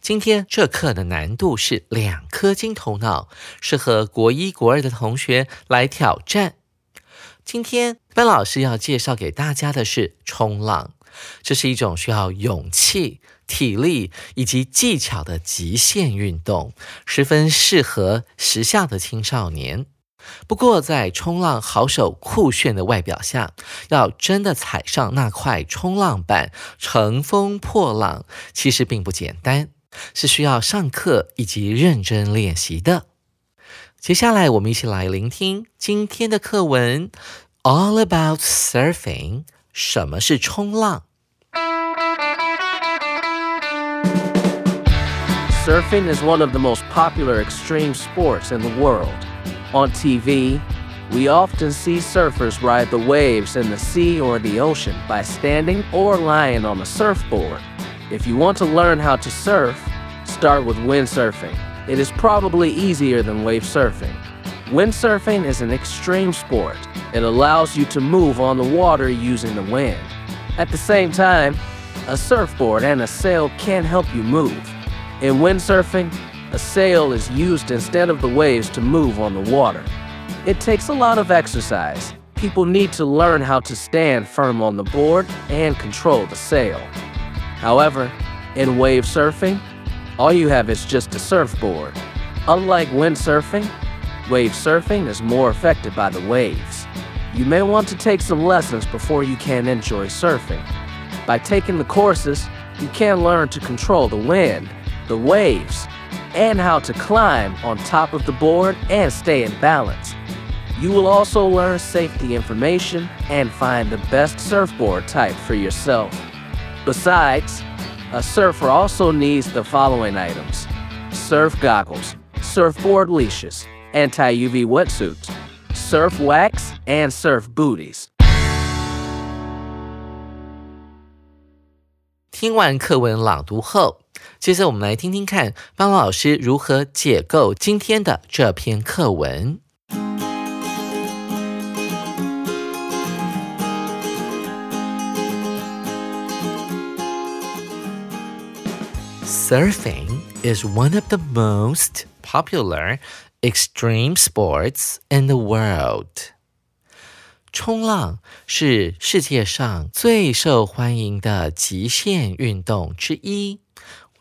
今天这课的难度是两颗金头脑，适合国一、国二的同学来挑战。今天班老师要介绍给大家的是冲浪，这是一种需要勇气。体力以及技巧的极限运动，十分适合时下的青少年。不过，在冲浪好手酷炫的外表下，要真的踩上那块冲浪板，乘风破浪，其实并不简单，是需要上课以及认真练习的。接下来，我们一起来聆听今天的课文：All about surfing。什么是冲浪？Surfing is one of the most popular extreme sports in the world. On TV, we often see surfers ride the waves in the sea or the ocean by standing or lying on a surfboard. If you want to learn how to surf, start with windsurfing. It is probably easier than wave surfing. Windsurfing is an extreme sport. It allows you to move on the water using the wind. At the same time, a surfboard and a sail can help you move. In windsurfing, a sail is used instead of the waves to move on the water. It takes a lot of exercise. People need to learn how to stand firm on the board and control the sail. However, in wave surfing, all you have is just a surfboard. Unlike windsurfing, wave surfing is more affected by the waves. You may want to take some lessons before you can enjoy surfing. By taking the courses, you can learn to control the wind the waves, and how to climb on top of the board and stay in balance. You will also learn safety information and find the best surfboard type for yourself. Besides, a surfer also needs the following items surf goggles, surfboard leashes, anti UV wetsuits, surf wax, and surf booties. 听完课文朗读后，接着我们来听听看邦老师如何解构今天的这篇课文。 Surfing is one of the most popular extreme sports in the world. 冲浪是世界上最受欢迎的极限运动之一。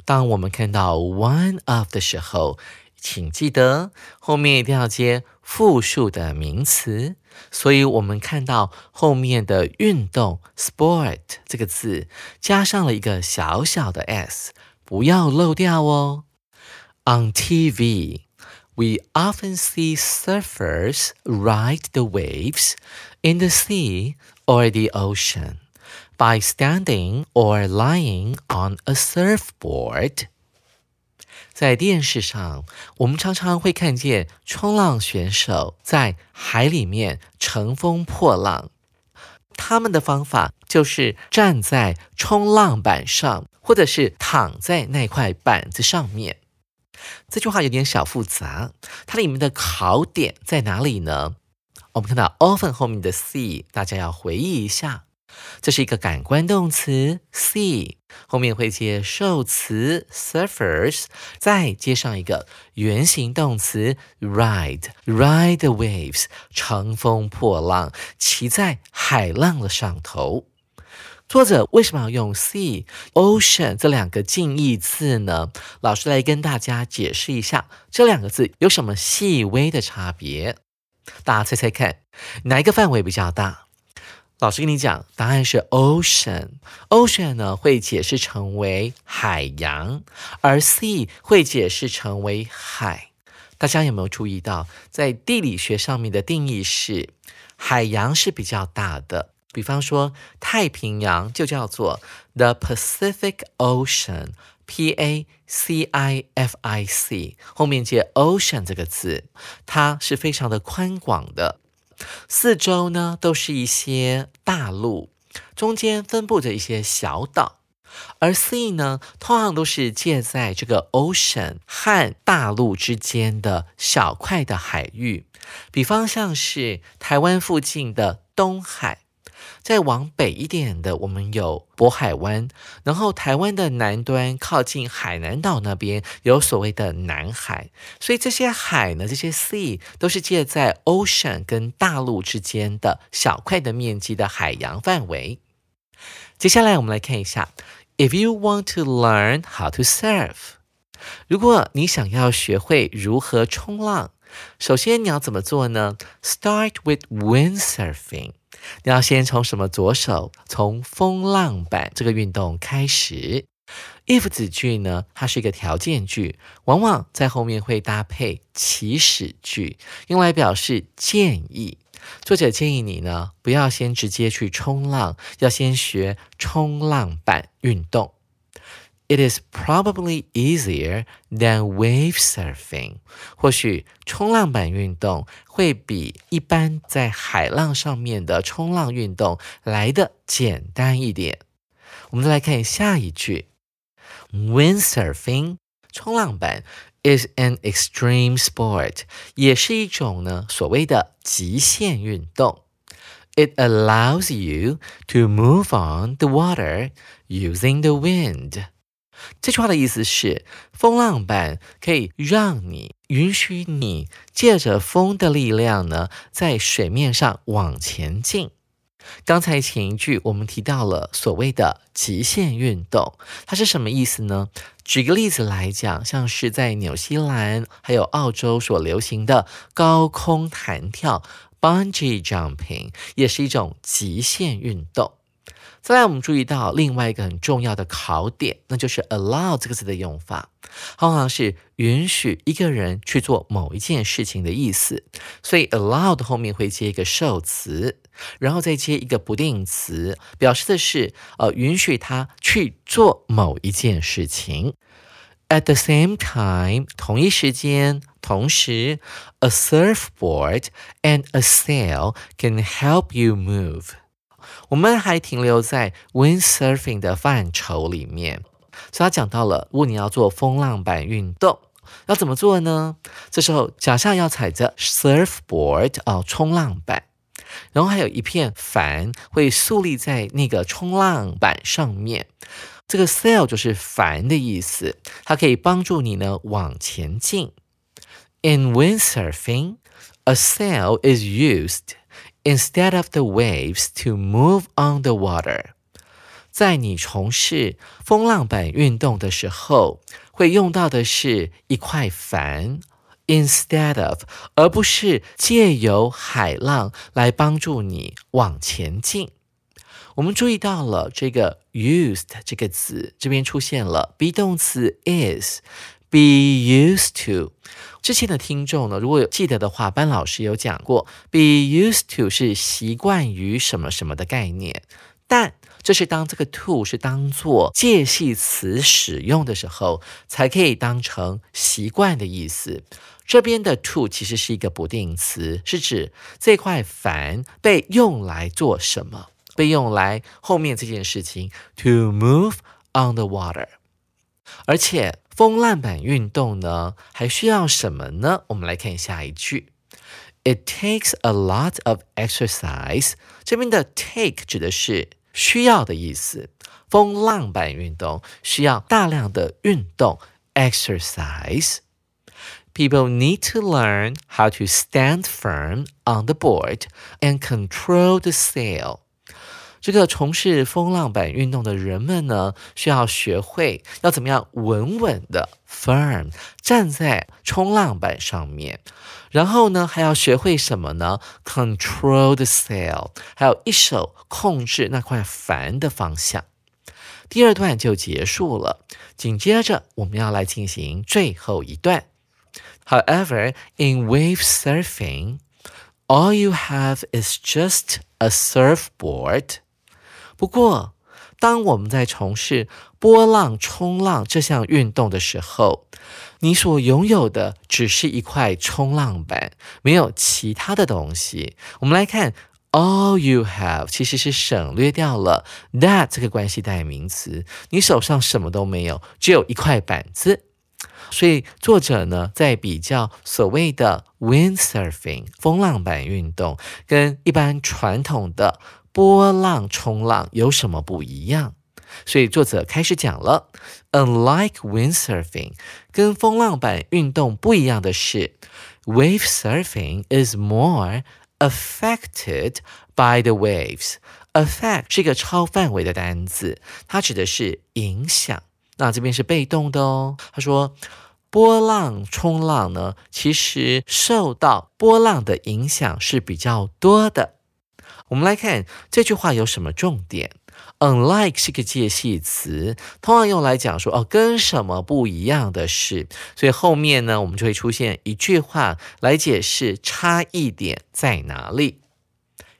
当我们看到 one of 的时候，请记得后面一定要接复数的名词。所以，我们看到后面的运动 sport 这个字加上了一个小小的 s， 不要漏掉哦。On TV, we often see surfers ride the waves. in the sea or the ocean by standing or lying on a surfboard. 在电视上，我们常常会看见冲浪选手在海里面乘风破浪。 他们的方法就是站在冲浪板上，或者是躺在那块板子上面。这句话有点小复杂，它里面的考点在哪里呢？我们看到 often 后面的 see，大家要回忆一下，这是一个感官动词 see，后面会接受词 surfers，再接上一个原形动词 ride，ride the waves，乘风破浪，骑在海浪的上头。作者为什么要用 sea、ocean 这两个近义字呢？老师来跟大家解释一下，这两个字有什么细微的差别？大家猜猜看，哪一个范围比较大？老师跟你讲，答案是 ocean。ocean 呢会解释成为海洋，而 sea 会解释成为海。大家有没有注意到，在地理学上面的定义是，海洋是比较大的。比方说，太平洋就叫做 the Pacific Ocean，P A C I F I C，后面接 ocean 这个字，它是非常的宽广的，四周呢都是一些大陆，中间分布着一些小岛，而 sea 呢，通常都是介在这个 ocean 和大陆之间的小块的海域，比方像是台湾附近的东海。再往北一点的，我们有渤海湾，然后台湾的南端靠近海南岛那边有所谓的南海，所以这些海呢，这些 sea 都是介在 ocean 跟大陆之间的小块的面积的海洋范围。接下来我们来看一下，If you want to learn how to surf，如果你想要学会如何冲浪，首先你要怎么做呢？Start with windsurfing。你要先从什么着手？从风浪板这个运动开始。if 子句呢，它是一个条件句，往往在后面会搭配祈使句，用来表示建议。作者建议你呢，不要先直接去冲浪，要先学冲浪板运动。It is probably easier than wave surfing。或许冲浪板运动会比一般在海浪上面的冲浪运动来的简单一点。我们再来看下一句：Windsurfing，冲浪板 is an extreme sport，也是一种呢所谓的极限运动。It allows you to move on the water using the wind。 这句话的意思是，风浪板可以让你允许你借着风的力量呢，在水面上往前进。刚才前一句我们提到了所谓的极限运动，它是什么意思呢？举个例子来讲，像是在纽西兰还有澳洲所流行的高空弹跳 （bungee jumping） 也是一种极限运动。再来，我们注意到另外一个很重要的考点，那就是 allow 这个字的用法，通常是允许一个人去做某一件事情的意思。所以 allow 的后面会接一个受词，然后再接一个不定词，表示的是呃允许他去做某一件事情。At the same time，同一时间，同时，a surfboard and a sail can help you move。我们还停留在 windsurfing 的范畴里面，所以他讲到了，如果你要做风浪板运动，要怎么做呢？这时候脚下要踩着 surfboard 哦，冲浪板，然后还有一片帆会竖立在那个冲浪板上面。这个 sail 就是帆的意思，它可以帮助你呢往前进。In windsurfing, a sail is used. Instead of the waves to move on the water，在你从事风浪板运动的时候，会用到的是一块帆，instead of，而不是借由海浪来帮助你往前进。我们注意到了这个 used 这个词，这边出现了 be 动词 is。Be used to，之前的听众呢，如果有记得的话，班老师有讲过，be used to 是习惯于什么什么的概念。但这是当这个 to 是当做介系词使用的时候，才可以当成习惯的意思。这边的 to 其实是一个不定词，是指这块帆被用来做什么？被用来后面这件事情，to move on the water，而且。风浪板运动呢，还需要什么呢？我们来看下一句：It takes a lot of exercise。这边的 take 指的是需要的意思。风浪板运动需要大量的运动 exercise。People need to learn how to stand firm on the board and control the sail。 这个从事风浪板运动的人们呢，需要学会要怎么样稳稳的 firm 站在冲浪板上面，然后呢，还要学会什么呢？control the sail，还有一手控制那块帆的方向。第二段就结束了，紧接着我们要来进行最后一段。However, in wave surfing, all you have is just a surfboard. 不过，当我们在从事波浪冲浪这项运动的时候，你所拥有的只是一块冲浪板，没有其他的东西。我们来看，all you have 其实是省略掉了 that 这个关系代名词，你手上什么都没有，只有一块板子。所以作者呢，在比较所谓的 windsurfing 风浪板运动，跟一般传统的波浪冲浪有什么不一样？所以作者开始讲了，unlike windsurfing，跟风浪板运动不一样的是，wave surfing is more affected by the waves。affect 是一个超范围的单字，它指的是影响。那这边是被动的哦。他说，波浪冲浪呢，其实受到波浪的影响是比较多的。我们来看这句话有什么重点？Unlike 是个介系词，通常用来讲说哦，跟什么不一样的是。所以后面呢，我们就会出现一句话来解释差异点在哪里。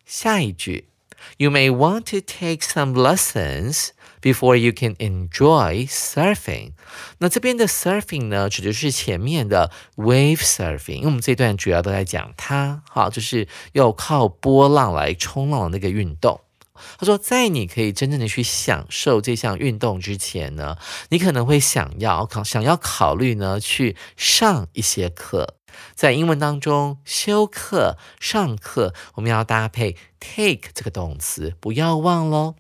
下一句，You may want to take some lessons。Before you can enjoy surfing，那这边的 surfing 呢，指的是前面的 wave surfing。因为我们这段主要都在讲它，好，就是要靠波浪来冲浪的那个运动。他说，在你可以真正的去享受这项运动之前呢，你可能会想要考，想要考虑呢去上一些课。在英文当中，修课、上课，我们要搭配 take 这个动词，不要忘喽。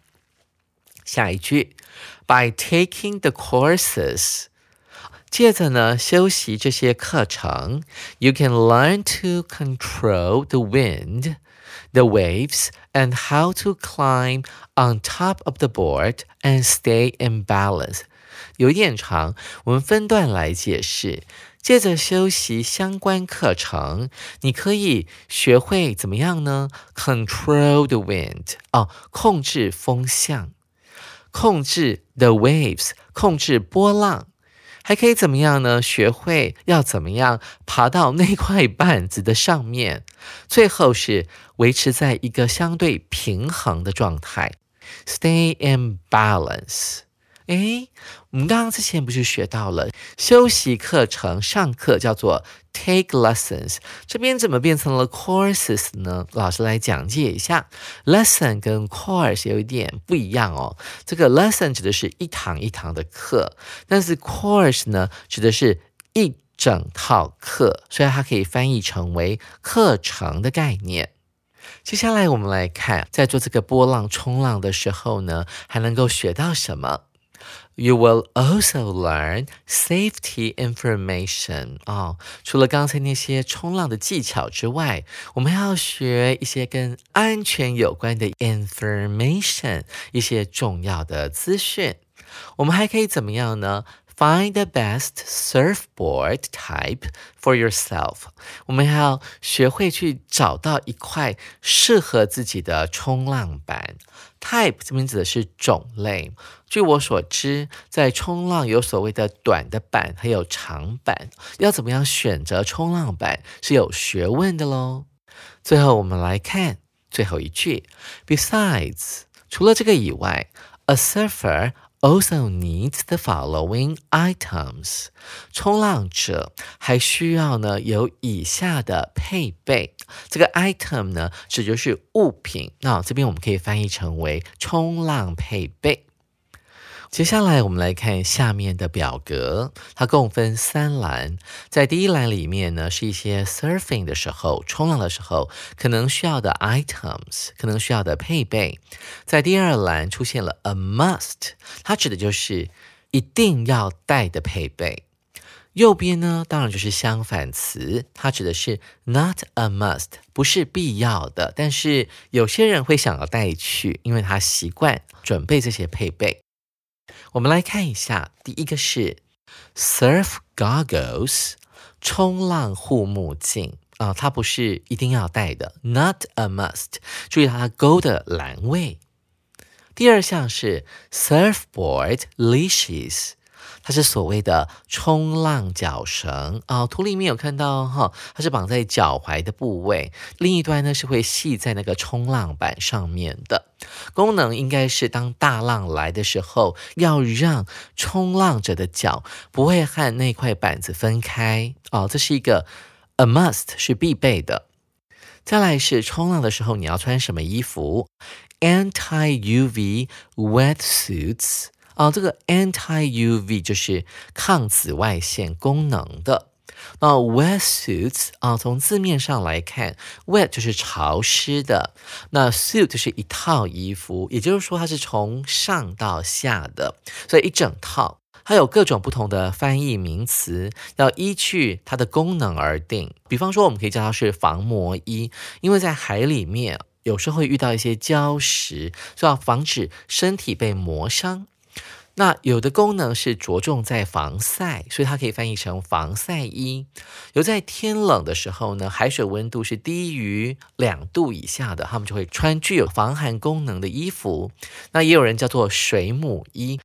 下一句，by taking the courses，接着呢，修习这些课程，you can learn to control the wind, the waves, and how to climb on top of the board and stay in balance。有一点长，我们分段来解释。接着修习相关课程，你可以学会怎么样呢？Control the wind，哦，控制风向。 控制 the waves，控制波浪，还可以怎么样呢？学会要怎么样爬到那块板子的上面，最后是维持在一个相对平衡的状态，stay in balance。哎，我们刚刚之前不是学到了休息课程上课叫做 take lessons，这边怎么变成了 courses 呢？老师来讲解一下，lesson 跟 course 有一点不一样哦。这个 lesson 指的是一堂一堂的课，但是 course 呢指的是一整套课，所以它可以翻译成为课程的概念。接下来我们来看，在做这个波浪冲浪的时候呢，还能够学到什么？You will also learn safety information 哦，除了刚才那些冲浪的技巧之外，我们要学一些跟安全有关的 information，一些重要的资讯。我们还可以怎么样呢？Find the best surfboard type for yourself。我们要学会去找到一块适合自己的冲浪板。Type 这边指的是种类。据我所知，在冲浪有所谓的短的板，还有长板。要怎么样选择冲浪板是有学问的喽。最后我们来看最后一句。Besides，除了这个以外，a surfer。Also needs the following items。冲浪者还需要呢有以下的配备。这个 item 呢指就是物品，那这边我们可以翻译成为冲浪配备。接下来我们来看下面的表格，它共分三栏。在第一栏里面呢，是一些 surfing 的时候、冲浪的时候可能需要的 items，可能需要的配备。在第二栏出现了 a must，它指的就是一定要带的配备。右边呢，当然就是相反词，它指的是 not a must，不是必要的，但是有些人会想要带去，因为他习惯准备这些配备。我们来看一下，第一个是 surf goggles，冲浪护目镜啊，它不是一定要戴的，not a must，注意它勾的栏位。第二项是 surfboard leashes。它是所谓的冲浪脚绳啊，图里面有看到哈，它是绑在脚踝的部位，另一端呢是会系在那个冲浪板上面的。功能应该是当大浪来的时候，要让冲浪者的脚不会和那块板子分开哦，这是一个 a must 是必备的。再来是冲浪的时候你要穿什么衣服？Anti UV wetsuits。啊，这个 anti UV 就是抗紫外线功能的。那 wetsuits 啊，从字面上来看，wet 就是潮湿的，那 suit 就是一套衣服，也就是说它是从上到下的，所以一整套，它有各种不同的翻译名词，要依据它的功能而定。比方说，我们可以叫它是防磨衣，因为在海里面有时候会遇到一些礁石，就要防止身体被磨伤。那有的功能是着重在防晒，所以它可以翻译成防晒衣。有在天冷的时候呢，海水温度是低于两度以下的，他们就会穿具有防寒功能的衣服。那也有人叫做水母衣。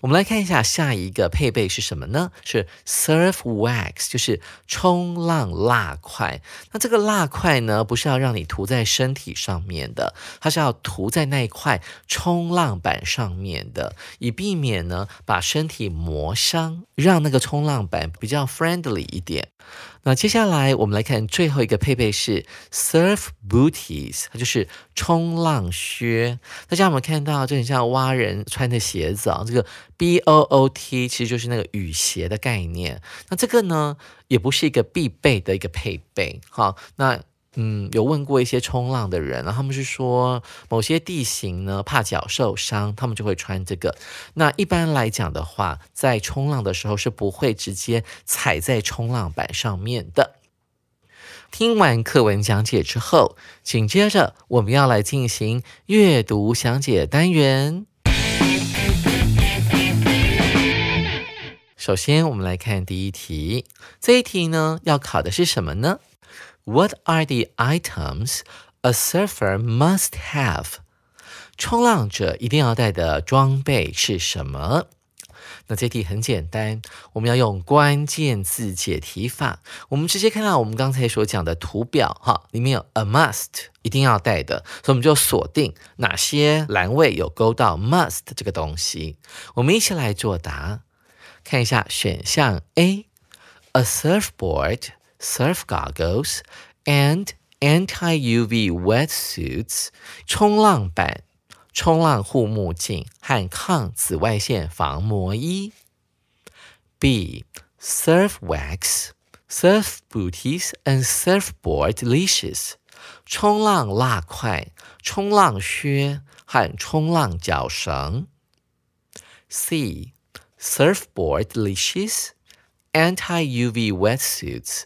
我们来看一下下一个配备是什么呢？是 surf wax，就是冲浪蜡块。那这个蜡块呢，不是要让你涂在身体上面的，它是要涂在那一块冲浪板上面的，以避免呢把身体磨伤，让那个冲浪板比较 friendly 一点。那接下来我们来看最后一个配备是 surf booties，它就是冲浪靴。大家有没有看到，就很像蛙人穿的鞋子啊？这个 b o o t 其实就是那个雨鞋的概念。那这个呢，也不是一个必备的一个配备。好，那。嗯，有问过一些冲浪的人，他们是说某些地形呢怕脚受伤，他们就会穿这个。那一般来讲的话，在冲浪的时候是不会直接踩在冲浪板上面的。听完课文讲解之后，紧接着我们要来进行阅读详解单元。首先，我们来看第一题，这一题呢要考的是什么呢？What are the items a surfer must have？冲浪者一定要带的装备是什么？那这题很简单，我们要用关键字解题法。我们直接看到我们刚才所讲的图表，哈，里面有 a must，一定要带的，所以我们就锁定哪些栏位有勾到 must 这个东西。我们一起来作答，看一下选项 A，a surfboard。surf goggles and anti-UV wetsuits 冲浪板、冲浪护目镜和抗紫外线防磨衣。B. Surf wax, surf booties and surfboard leashes 冲浪蜡块、冲浪靴和冲浪脚绳。C. Surfboard leashes, anti-UV wetsuits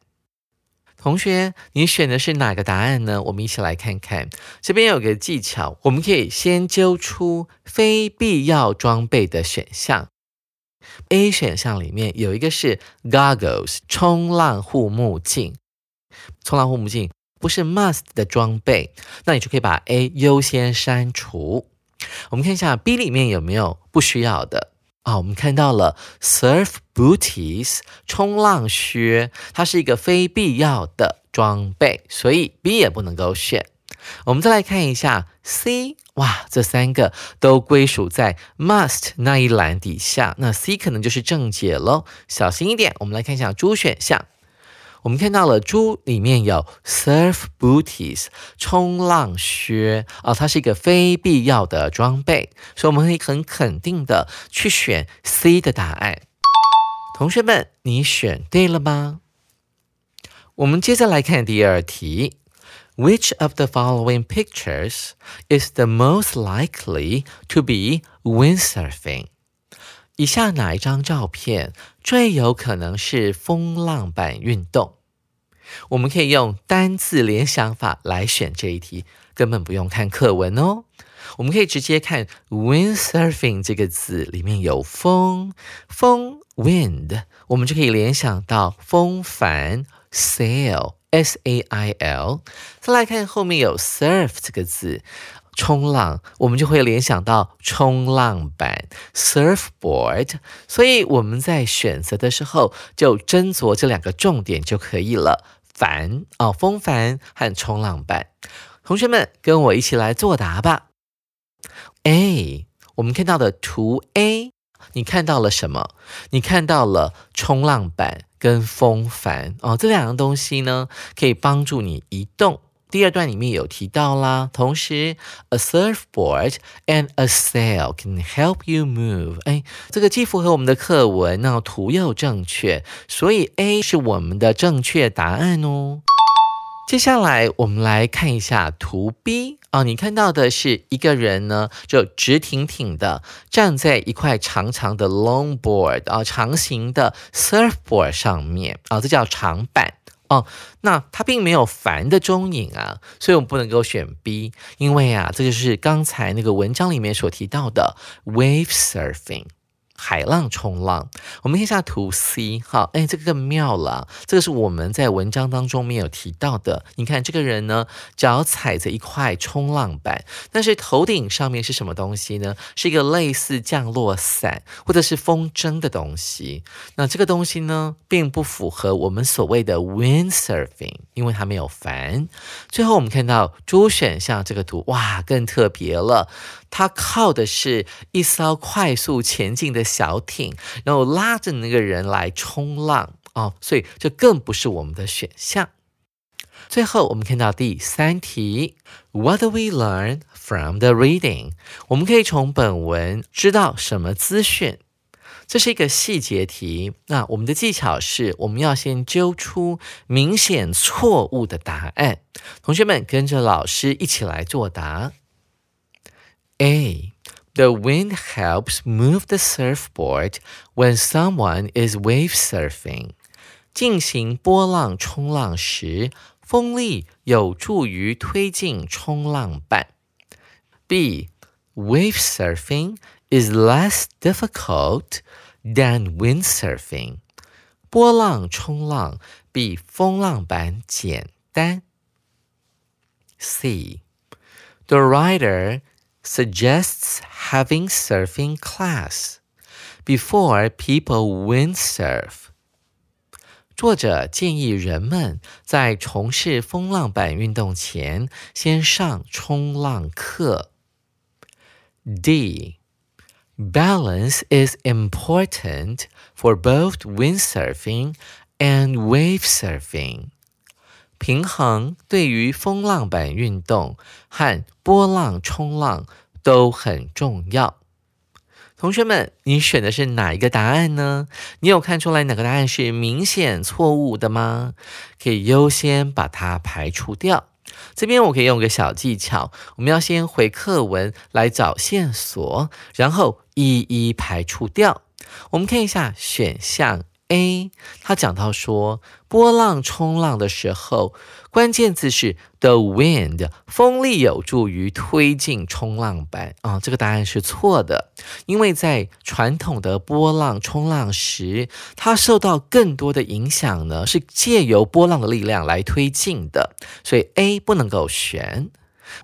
同学，你选的是哪个答案呢？我们一起来看看。这边有个技巧，我们可以先揪出非必要装备的选项。A 选项里面有一个是 goggles 冲浪护目镜，冲浪护目镜不是 must 的装备，那你就可以把 A 优先删除。我们看一下 B 里面有没有不需要的。啊，我们看到了 surf booties 冲浪靴，它是一个非必要的装备，所以 B 也不能够选。我们再来看一下 C，哇，这三个都归属在 must 那一栏底下，那 C 可能就是正解喽。小心一点，我们来看一下 D 选项。我们看到了猪里面有 surf booties 冲浪靴啊，它是一个非必要的装备，所以我们可以很肯定的去选 C 的答案。同学们，你选对了吗？我们接着来看第二题：Which of the following pictures is the most likely to be windsurfing？ 以下哪一张照片最有可能是风浪板运动？我们可以用单字联想法来选这一题，根本不用看课文哦。我们可以直接看 windsurfing 这个字里面有风，风 wind，我们就可以联想到风帆 sail s a i l。再来看后面有 surf 这个字。冲浪，我们就会联想到冲浪板 （surfboard），所以我们在选择的时候就斟酌这两个重点就可以了。帆哦，风帆和冲浪板。同学们跟我一起来作答吧。A，我们看到的图 A，你看到了什么？你看到了冲浪板跟风帆哦，这两样东西呢，可以帮助你移动。第二段里面有提到啦，同时，a surfboard and a sail can help you move。哎，这个既符合我们的课文，那图又正确，所以 A 是我们的正确答案哦。接下来我们来看一下图 B 啊，你看到的是一个人呢，就直挺挺的站在一块长长的 longboard 啊，长形的 surfboard 上面啊，这叫长板。哦，那它并没有烦的踪影啊，所以我们不能够选 B，因为啊，这就是刚才那个文章里面所提到的 wave surfing。海浪冲浪，我们看一下图 C，好，哎，这个更妙了，这个是我们在文章当中没有提到的。你看这个人呢，脚踩着一块冲浪板，但是头顶上面是什么东西呢？是一个类似降落伞或者是风筝的东西。那这个东西呢，并不符合我们所谓的 windsurfing，因为它没有帆。最后我们看到猪选项这个图，哇，更特别了。它靠的是一艘快速前进的小艇，然后拉着那个人来冲浪哦，所以这更不是我们的选项。最后，我们看到第三题，What do we learn from the reading？我们可以从本文知道什么资讯？这是一个细节题。那我们的技巧是，我们要先揪出明显错误的答案。同学们跟着老师一起来作答。A. The wind helps move the surfboard when someone is wave surfing. 进行波浪冲浪时，风力有助于推进冲浪板。B. Wave surfing is less difficult than windsurfing. 波浪冲浪比风浪板简单。C. The rider suggests having surfing class before people windsurf。作者建议人们在从事风浪板运动前，先上冲浪课。D. Balance is important for both windsurfing and wave surfing. 平衡对于风浪板运动和波浪冲浪都很重要。同学们，你选的是哪一个答案呢？你有看出来哪个答案是明显错误的吗？可以优先把它排除掉。这边我可以用个小技巧，我们要先回课文来找线索，然后一一排除掉。我们看一下选项。A，他讲到说，波浪冲浪的时候，关键字是 the wind，风力有助于推进冲浪板啊。这个答案是错的，因为在传统的波浪冲浪时，它受到更多的影响呢，是借由波浪的力量来推进的，所以 A 不能够选。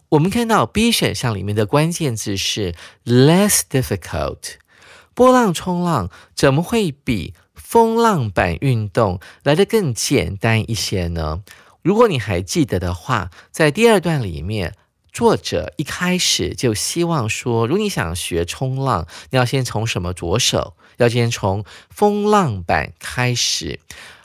我们看到 B 选项里面的关键字是 less difficult，波浪冲浪怎么会比？风浪板运动来得更简单一些呢。如果你还记得的话，在第二段里面，作者一开始就希望说，如果你想学冲浪，你要先从什么着手？要先从风浪板开始。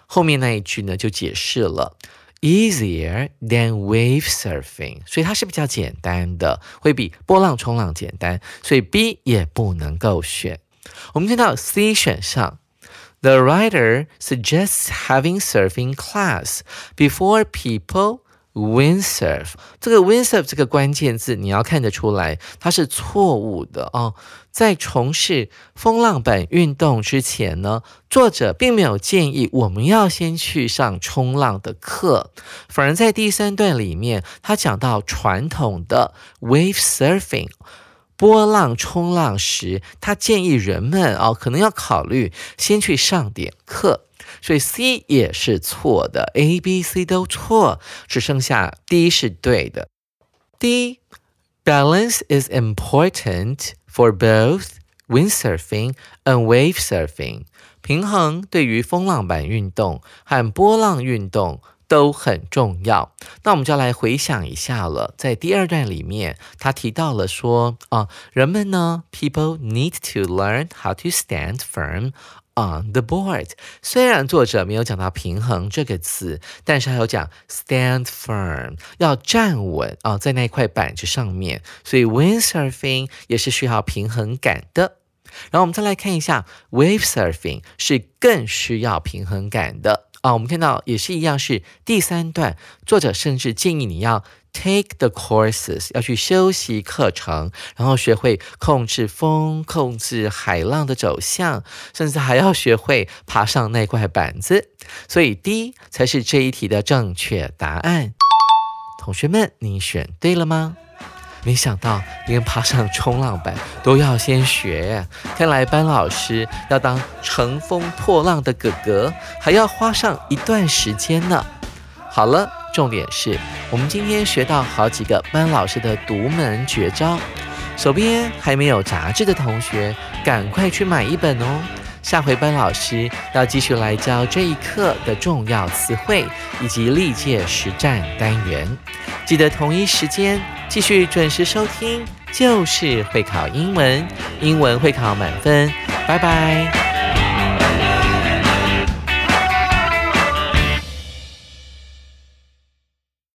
后面那一句呢就解释了。Easier than wave surfing，所以它是比较简单的，会比波浪冲浪简单，所以 B 也不能够选。我们看到 C 选项，The writer suggests having surfing class before people windsurf。这个 windsurf 这个关键字你要看得出来，它是错误的哦。在从事风浪板运动之前呢，作者并没有建议我们要先去上冲浪的课，反而在第三段里面，他讲到传统的 wave surfing 波浪冲浪时，他建议人们哦，可能要考虑先去上点课，所以 C 也是错的，A、B、C 都错，只剩下 D 是对的。D balance is important. For both windsurfing and wave surfing，平衡对于风浪板运动和波浪运动都很重要。那我们就来回想一下了，在第二段里面，他提到了说啊，人们呢，people need to learn how to stand firm。On the board，虽然作者没有讲到平衡这个词，但是还有讲 stand firm，要站稳啊，在那块板子上面。所以 windsurfing 也是需要平衡感的。然后我们再来看一下 wave surfing，是更需要平衡感的啊。我们看到也是一样，是第三段，作者甚至建议你要。Take the courses 要去修习课程，然后学会控制风、控制海浪的走向，甚至还要学会爬上那块板子。所以 D 才是这一题的正确答案。同学们，你选对了吗？没想到连爬上冲浪板都要先学，看来班老师要当乘风破浪的哥哥，还要花上一段时间呢。好了。重点是我们今天学到好几个班老师的独门绝招，手边还没有杂志的同学，赶快去买一本哦。下回班老师要继续来教这一课的重要词汇以及历届实战单元，记得同一时间继续准时收听，就是会考英文，英文会考满分，拜拜。